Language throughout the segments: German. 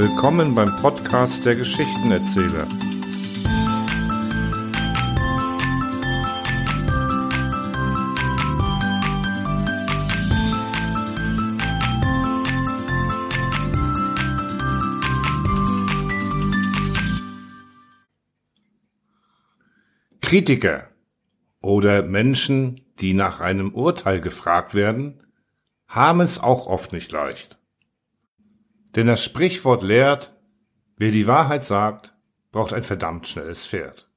Willkommen beim Podcast der Geschichtenerzähler. Kritiker oder Menschen, die nach einem Urteil gefragt werden, haben es auch oft nicht leicht. Denn das Sprichwort lehrt, wer die Wahrheit sagt, braucht ein verdammt schnelles Pferd.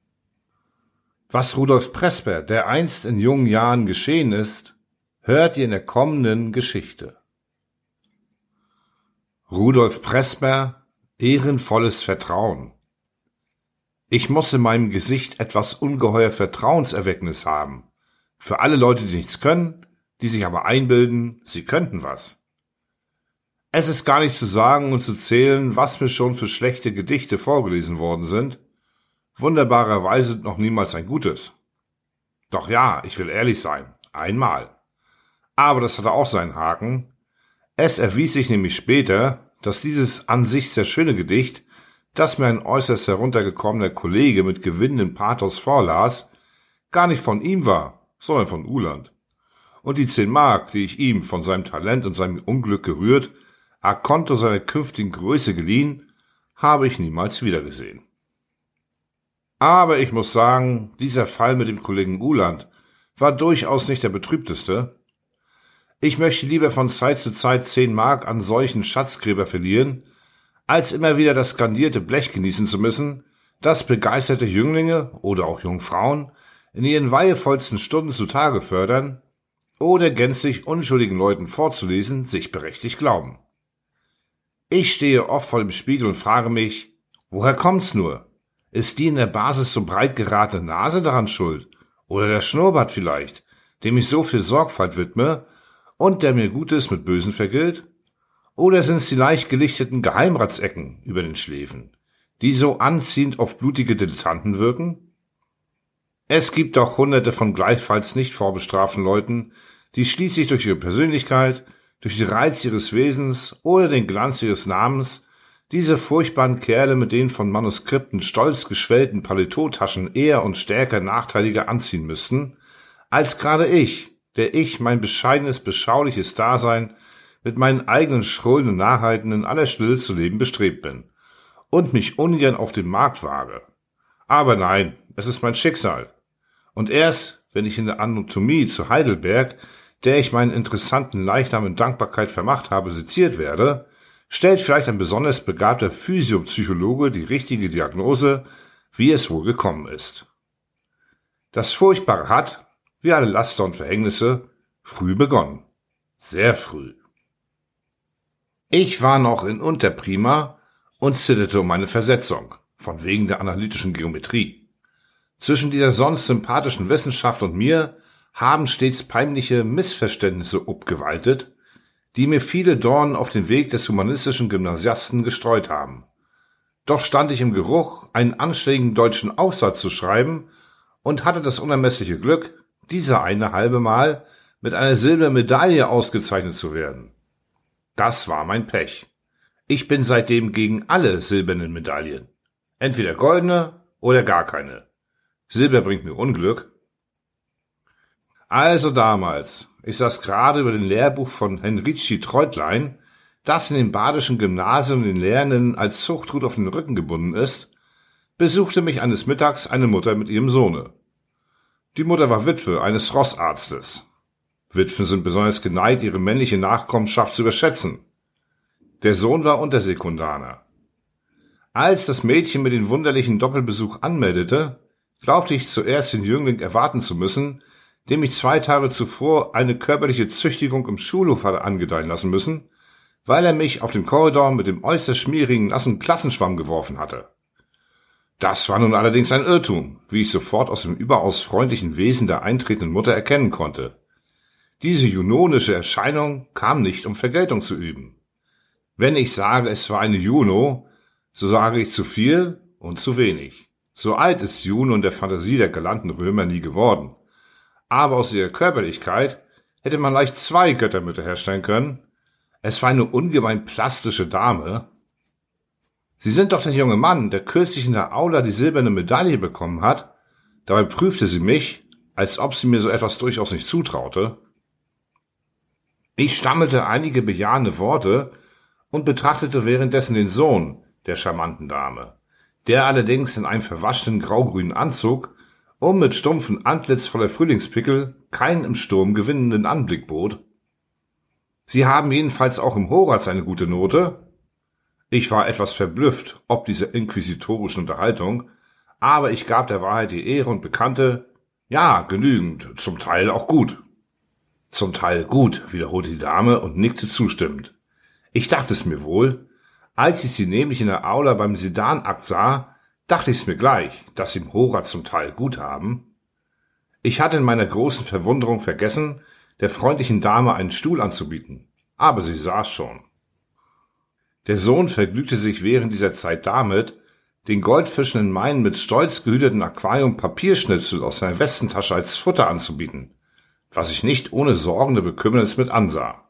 Was Rudolf Presper, der einst in jungen Jahren geschehen ist, hört ihr in der kommenden Geschichte. Rudolf Presper, ehrenvolles Vertrauen. Ich muss in meinem Gesicht etwas ungeheuer Vertrauenserwecknis haben. Für alle Leute, die nichts können, die sich aber einbilden, sie könnten was. Es ist gar nicht zu sagen und zu zählen, was mir schon für schlechte Gedichte vorgelesen worden sind. Wunderbarerweise noch niemals ein gutes. Doch ja, ich will ehrlich sein. Einmal. Aber das hatte auch seinen Haken. Es erwies sich nämlich später, dass dieses an sich sehr schöne Gedicht das mir ein äußerst heruntergekommener Kollege mit gewinnendem Pathos vorlas, gar nicht von ihm war, sondern von Uland. Und die zehn Mark, die ich ihm von seinem Talent und seinem Unglück gerührt, a Konto seiner künftigen Größe geliehen, habe ich niemals wiedergesehen. Aber ich muss sagen, dieser Fall mit dem Kollegen Uland war durchaus nicht der betrübteste. Ich möchte lieber von Zeit zu Zeit zehn Mark an solchen Schatzgräber verlieren, als immer wieder das skandierte Blech genießen zu müssen, das begeisterte Jünglinge oder auch Jungfrauen in ihren weihevollsten Stunden zutage fördern oder gänzlich unschuldigen Leuten vorzulesen, sich berechtigt glauben. Ich stehe oft vor dem Spiegel und frage mich, woher kommt's nur? Ist die in der Basis so breit geratene Nase daran schuld? Oder der Schnurrbart vielleicht, dem ich so viel Sorgfalt widme und der mir Gutes mit Bösen vergilt? Oder sind es die leicht gelichteten Geheimratsecken über den Schläfen, die so anziehend auf blutige Dilettanten wirken? Es gibt auch hunderte von gleichfalls nicht vorbestraften Leuten, die schließlich durch ihre Persönlichkeit, durch den Reiz ihres Wesens oder den Glanz ihres Namens diese furchtbaren Kerle mit den von Manuskripten stolz geschwellten Paletotaschen eher und stärker nachteiliger anziehen müssten, als gerade ich, der ich mein bescheidenes, beschauliches Dasein mit meinen eigenen Schrullen und Narrheiten in aller Stille zu leben bestrebt bin und mich ungern auf den Markt wage. Aber nein, es ist mein Schicksal. Und erst, wenn ich in der Anatomie zu Heidelberg, der ich meinen interessanten Leichnam in Dankbarkeit vermacht habe, seziert werde, stellt vielleicht ein besonders begabter Physiopsychologe die richtige Diagnose, wie es wohl gekommen ist. Das Furchtbare hat, wie alle Laster und Verhängnisse, früh begonnen. Sehr früh. Ich war noch in Unterprima und zitterte um meine Versetzung, von wegen der analytischen Geometrie. Zwischen dieser sonst sympathischen Wissenschaft und mir haben stets peinliche Missverständnisse obgewaltet, die mir viele Dornen auf den Weg des humanistischen Gymnasiasten gestreut haben. Doch stand ich im Geruch, einen anständigen deutschen Aufsatz zu schreiben und hatte das unermessliche Glück, dieser eine halbe Mal mit einer Silbermedaille ausgezeichnet zu werden. Das war mein Pech. Ich bin seitdem gegen alle silbernen Medaillen. Entweder goldene oder gar keine. Silber bringt mir Unglück. Also damals, ich saß gerade über dem Lehrbuch von Henrici Treutlein, das in dem badischen Gymnasium den Lehrenden als Zuchthut auf den Rücken gebunden ist, besuchte mich eines Mittags eine Mutter mit ihrem Sohne. Die Mutter war Witwe eines Rossarztes. Witwen sind besonders geneigt, ihre männliche Nachkommenschaft zu überschätzen. Der Sohn war Untersekundaner. Als das Mädchen mir den wunderlichen Doppelbesuch anmeldete, glaubte ich zuerst den Jüngling erwarten zu müssen, dem ich zwei Tage zuvor eine körperliche Züchtigung im Schulhof hatte angedeihen lassen müssen, weil er mich auf dem Korridor mit dem äußerst schmierigen nassen Klassenschwamm geworfen hatte. Das war nun allerdings ein Irrtum, wie ich sofort aus dem überaus freundlichen Wesen der eintretenden Mutter erkennen konnte. Diese junonische Erscheinung kam nicht, um Vergeltung zu üben. Wenn ich sage, es war eine Juno, so sage ich zu viel und zu wenig. So alt ist Juno in der Fantasie der galanten Römer nie geworden. Aber aus ihrer Körperlichkeit hätte man leicht zwei Göttermütter herstellen können. Es war eine ungemein plastische Dame. Sie sind doch der junge Mann, der kürzlich in der Aula die silberne Medaille bekommen hat. Dabei prüfte sie mich, als ob sie mir so etwas durchaus nicht zutraute. Ich stammelte einige bejahende Worte und betrachtete währenddessen den Sohn der charmanten Dame, der allerdings in einem verwaschenen graugrünen Anzug und mit stumpfen Antlitz voller Frühlingspickel keinen im Sturm gewinnenden Anblick bot. Sie haben jedenfalls auch im Horaz eine gute Note, ich war etwas verblüfft ob dieser inquisitorischen Unterhaltung, aber ich gab der Wahrheit die Ehre und bekannte, ja, genügend, zum Teil auch gut. Zum Teil gut, wiederholte die Dame und nickte zustimmend. Ich dachte es mir wohl. Als ich sie nämlich in der Aula beim Sedanakt sah, dachte ich es mir gleich, dass sie im Hora zum Teil gut haben. Ich hatte in meiner großen Verwunderung vergessen, der freundlichen Dame einen Stuhl anzubieten, aber sie saß schon. Der Sohn vergnügte sich während dieser Zeit damit, den goldfischenden Main mit stolz gehüteten Aquarium Papierschnitzel aus seiner Westentasche als Futter anzubieten, was ich nicht ohne sorgende Bekümmernis mit ansah.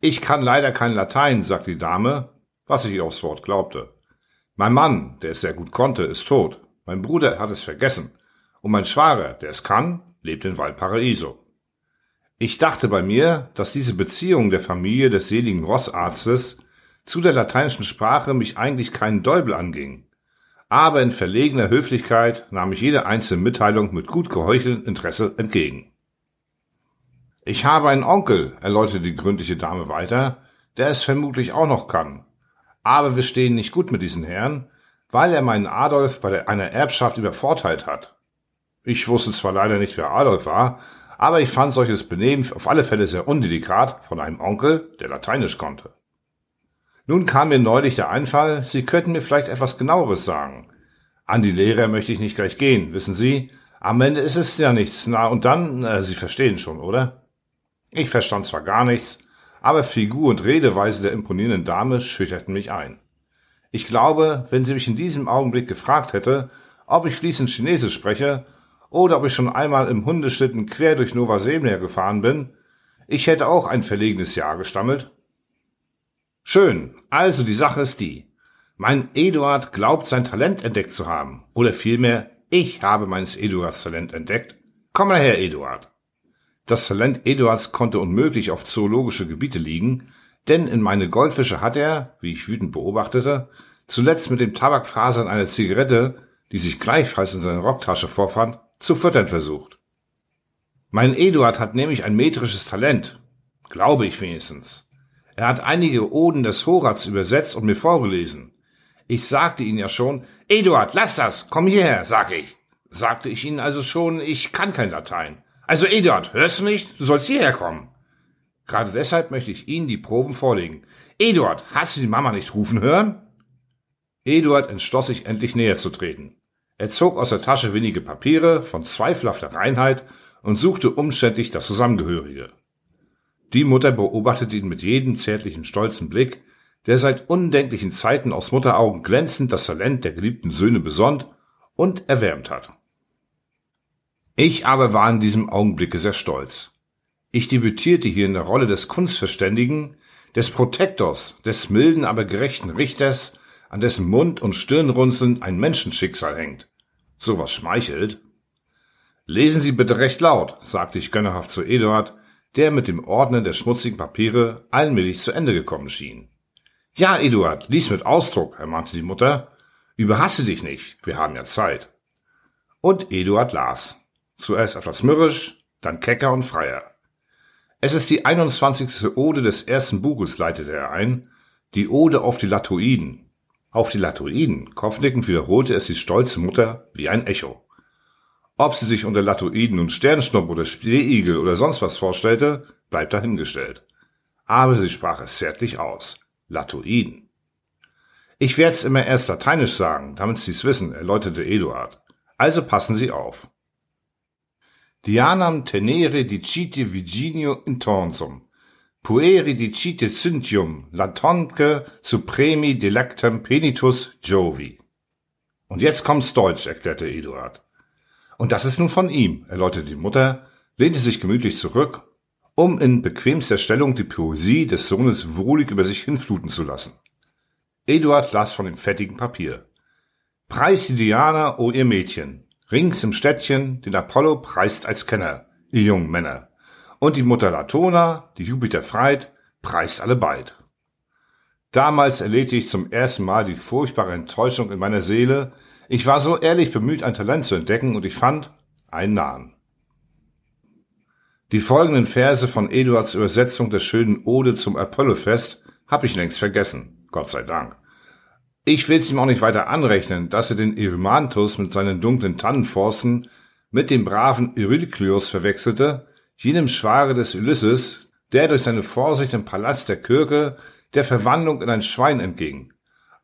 Ich kann leider kein Latein, sagte die Dame, was ich ihr aufs Wort glaubte. Mein Mann, der es sehr gut konnte, ist tot. Mein Bruder hat es vergessen. Und mein Schwager, der es kann, lebt in Valparaiso. Ich dachte bei mir, dass diese Beziehung der Familie des seligen Rossarztes zu der lateinischen Sprache mich eigentlich keinen Deubel anging. Aber in verlegener Höflichkeit nahm ich jede einzelne Mitteilung mit gut geheucheltem Interesse entgegen. Ich habe einen Onkel, erläuterte die gründliche Dame weiter, der es vermutlich auch noch kann. Aber wir stehen nicht gut mit diesen Herren, weil er meinen Adolf bei einer Erbschaft übervorteilt hat. Ich wusste zwar leider nicht, wer Adolf war, aber ich fand solches Benehmen auf alle Fälle sehr undelikat von einem Onkel, der Lateinisch konnte. Nun kam mir neulich der Einfall, Sie könnten mir vielleicht etwas genaueres sagen. An die Lehrer möchte ich nicht gleich gehen, wissen Sie? Am Ende ist es ja nichts. Na, und dann, äh, Sie verstehen schon, oder? Ich verstand zwar gar nichts, aber Figur und Redeweise der imponierenden Dame schüchterten mich ein. Ich glaube, wenn sie mich in diesem Augenblick gefragt hätte, ob ich fließend Chinesisch spreche oder ob ich schon einmal im Hundeschlitten quer durch Nova Zemlja gefahren bin, ich hätte auch ein verlegenes Ja gestammelt Schön. Also die Sache ist die. Mein Eduard glaubt sein Talent entdeckt zu haben. Oder vielmehr, ich habe meines Eduards Talent entdeckt. Komm mal her, Eduard. Das Talent Eduards konnte unmöglich auf zoologische Gebiete liegen, denn in meine Goldfische hat er, wie ich wütend beobachtete, zuletzt mit dem Tabakfasern einer Zigarette, die sich gleichfalls in seiner Rocktasche vorfand, zu füttern versucht. Mein Eduard hat nämlich ein metrisches Talent. Glaube ich wenigstens. Er hat einige Oden des Horaz übersetzt und mir vorgelesen. Ich sagte Ihnen ja schon, Eduard, lass das, komm hierher, sag ich. Sagte ich Ihnen also schon, ich kann kein Latein. Also Eduard, hörst du nicht? Du sollst hierher kommen. Gerade deshalb möchte ich Ihnen die Proben vorlegen. Eduard, hast du die Mama nicht rufen hören? Eduard entschloss sich endlich näher zu treten. Er zog aus der Tasche wenige Papiere von zweifelhafter Reinheit und suchte umständlich das Zusammengehörige. Die Mutter beobachtete ihn mit jedem zärtlichen, stolzen Blick, der seit undenklichen Zeiten aus Mutteraugen glänzend das Talent der geliebten Söhne besonnt und erwärmt hat. Ich aber war in diesem Augenblicke sehr stolz. Ich debütierte hier in der Rolle des Kunstverständigen, des Protektors, des milden, aber gerechten Richters, an dessen Mund und Stirnrunzeln ein Menschenschicksal hängt. Sowas schmeichelt. Lesen Sie bitte recht laut, sagte ich gönnerhaft zu Eduard, der mit dem Ordnen der schmutzigen Papiere allmählich zu Ende gekommen schien. Ja, Eduard, lies mit Ausdruck, ermahnte die Mutter. Überhasse dich nicht, wir haben ja Zeit. Und Eduard las. Zuerst etwas mürrisch, dann kecker und freier. Es ist die 21. Ode des ersten Buches, leitete er ein, die Ode auf die Latoiden. Auf die Latoiden, kopfnickend wiederholte es die stolze Mutter wie ein Echo. Ob sie sich unter Latoiden und Sternschnupp oder Spreeigel oder sonst was vorstellte, bleibt dahingestellt. Aber sie sprach es zärtlich aus. Latoiden. Ich werd's immer erst lateinisch sagen, damit Sie's wissen, erläuterte Eduard. Also passen Sie auf. Dianam tenere dicite Virginio intonsum, pueri dicite cyntium, latonque supremi delectam penitus Jovi. Und jetzt kommt's Deutsch, erklärte Eduard. Und das ist nun von ihm, erläuterte die Mutter, lehnte sich gemütlich zurück, um in bequemster Stellung die Poesie des Sohnes wohlig über sich hinfluten zu lassen. Eduard las von dem fettigen Papier. Preis die Diana, o ihr Mädchen. Rings im Städtchen, den Apollo preist als Kenner, ihr jungen Männer. Und die Mutter Latona, die Jupiter freit, preist alle beid. Damals erlebte ich zum ersten Mal die furchtbare Enttäuschung in meiner Seele. Ich war so ehrlich bemüht, ein Talent zu entdecken, und ich fand einen Nahen. Die folgenden Verse von Eduards Übersetzung der schönen Ode zum Apollofest habe ich längst vergessen, Gott sei Dank. Ich will es ihm auch nicht weiter anrechnen, dass er den Erymanthus mit seinen dunklen Tannenforsten mit dem braven Eurykleus verwechselte, jenem Schware des Ulysses, der durch seine Vorsicht im Palast der Kirke der Verwandlung in ein Schwein entging.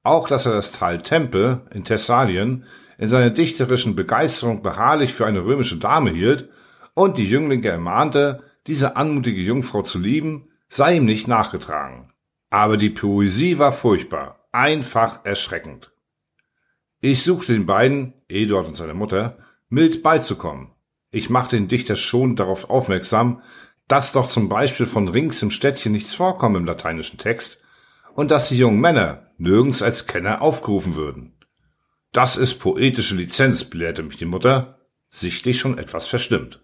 Auch dass er das Tal Tempe in Thessalien in seiner dichterischen Begeisterung beharrlich für eine römische Dame hielt und die Jünglinge ermahnte, diese anmutige Jungfrau zu lieben, sei ihm nicht nachgetragen. Aber die Poesie war furchtbar, einfach erschreckend. Ich suchte den beiden, Eduard und seine Mutter, mild beizukommen. Ich machte den Dichter schon darauf aufmerksam, dass doch zum Beispiel von Rings im Städtchen nichts vorkomme im lateinischen Text und dass die jungen Männer nirgends als Kenner aufgerufen würden. Das ist poetische Lizenz, belehrte mich die Mutter, sichtlich schon etwas verstimmt.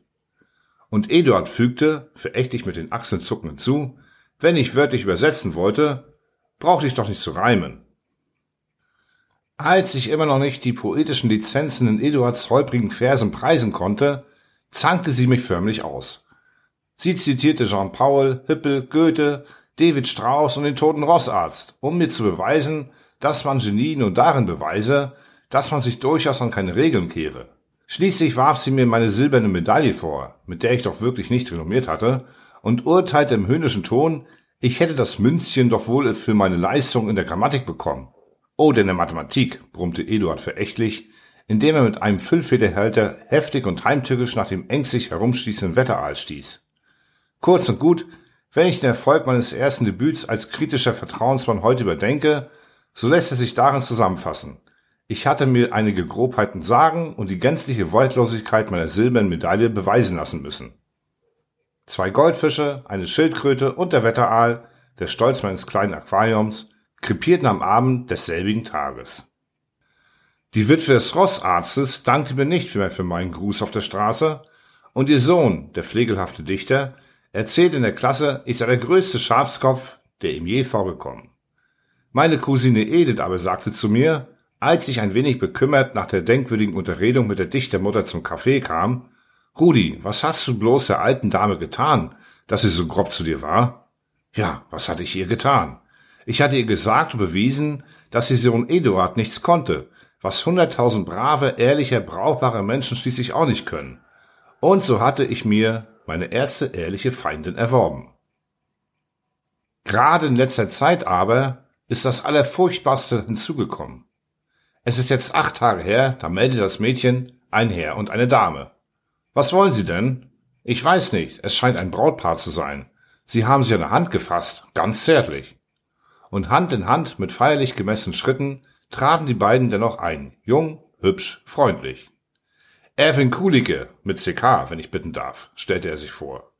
Und Eduard fügte, verächtlich mit den Achseln zuckend hinzu, wenn ich wörtlich übersetzen wollte, brauchte ich doch nicht zu reimen. Als ich immer noch nicht die poetischen Lizenzen in Eduards holprigen Versen preisen konnte, zankte sie mich förmlich aus. Sie zitierte Jean-Paul, Hippel, Goethe, David Strauss und den toten Rossarzt, um mir zu beweisen, dass man Genie nur darin beweise, dass man sich durchaus an keine Regeln kehre. Schließlich warf sie mir meine silberne Medaille vor, mit der ich doch wirklich nicht renommiert hatte, und urteilte im höhnischen Ton, ich hätte das Münzchen doch wohl für meine Leistung in der Grammatik bekommen. Oh, denn der Mathematik, brummte Eduard verächtlich, indem er mit einem Füllfederhalter heftig und heimtückisch nach dem ängstlich herumstießenden Wetteraal stieß. Kurz und gut, wenn ich den Erfolg meines ersten Debüts als kritischer Vertrauensmann heute überdenke, so lässt es sich darin zusammenfassen. Ich hatte mir einige Grobheiten sagen und die gänzliche Wortlosigkeit meiner silbernen Medaille beweisen lassen müssen. Zwei Goldfische, eine Schildkröte und der Wetteraal, der Stolz meines kleinen Aquariums, krepierten am Abend desselbigen Tages. Die Witwe des Rossarztes dankte mir nicht mehr für meinen Gruß auf der Straße, und ihr Sohn, der pflegelhafte Dichter, erzählt in der Klasse, ich sei der größte Schafskopf, der ihm je vorgekommen. Meine Cousine Edith aber sagte zu mir, als ich ein wenig bekümmert nach der denkwürdigen Unterredung mit der Dichtermutter zum Kaffee kam, Rudi, was hast du bloß der alten Dame getan, dass sie so grob zu dir war? Ja, was hatte ich ihr getan? Ich hatte ihr gesagt und bewiesen, dass ihr Sohn Eduard nichts konnte, was hunderttausend brave, ehrliche, brauchbare Menschen schließlich auch nicht können. Und so hatte ich mir meine erste ehrliche Feindin erworben. Gerade in letzter Zeit aber ist das Allerfurchtbarste hinzugekommen. Es ist jetzt acht Tage her, da meldet das Mädchen ein Herr und eine Dame. Was wollen Sie denn? Ich weiß nicht, es scheint ein Brautpaar zu sein. Sie haben sie an der Hand gefasst, ganz zärtlich. Und Hand in Hand mit feierlich gemessenen Schritten traten die beiden dennoch ein, jung, hübsch, freundlich. Erwin Kulicke mit CK, wenn ich bitten darf, stellte er sich vor.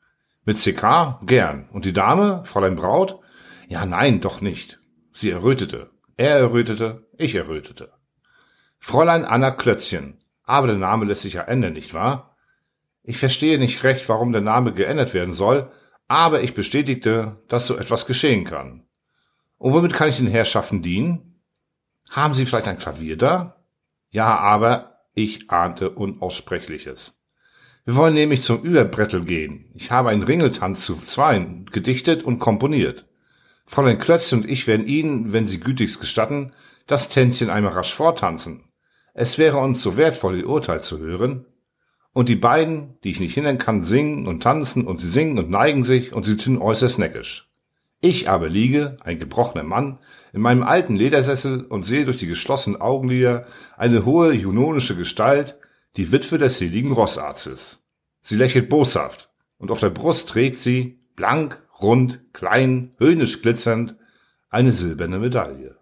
Mit CK? Gern. Und die Dame, Fräulein Braut? Ja, nein, doch nicht. Sie errötete. Er errötete, ich errötete. Fräulein Anna Klötzchen. Aber der Name lässt sich ja ändern, nicht wahr? Ich verstehe nicht recht, warum der Name geändert werden soll, aber ich bestätigte, dass so etwas geschehen kann. Und womit kann ich den Herrschaften dienen? Haben Sie vielleicht ein Klavier da? Ja, aber ich ahnte Unaussprechliches. Wir wollen nämlich zum Überbrettel gehen. Ich habe einen Ringeltanz zu zweien gedichtet und komponiert. Fräulein Klötz und ich werden Ihnen, wenn Sie gütigst gestatten, das Tänzchen einmal rasch vortanzen. Es wäre uns so wertvoll, Ihr Urteil zu hören. Und die beiden, die ich nicht hindern kann, singen und tanzen und sie singen und neigen sich und sie tun äußerst neckisch. Ich aber liege, ein gebrochener Mann, in meinem alten Ledersessel und sehe durch die geschlossenen Augenlider eine hohe junonische Gestalt, die Witwe des seligen Rossarztes. Sie lächelt boshaft, und auf der Brust trägt sie, blank, rund, klein, höhnisch glitzernd, eine silberne Medaille.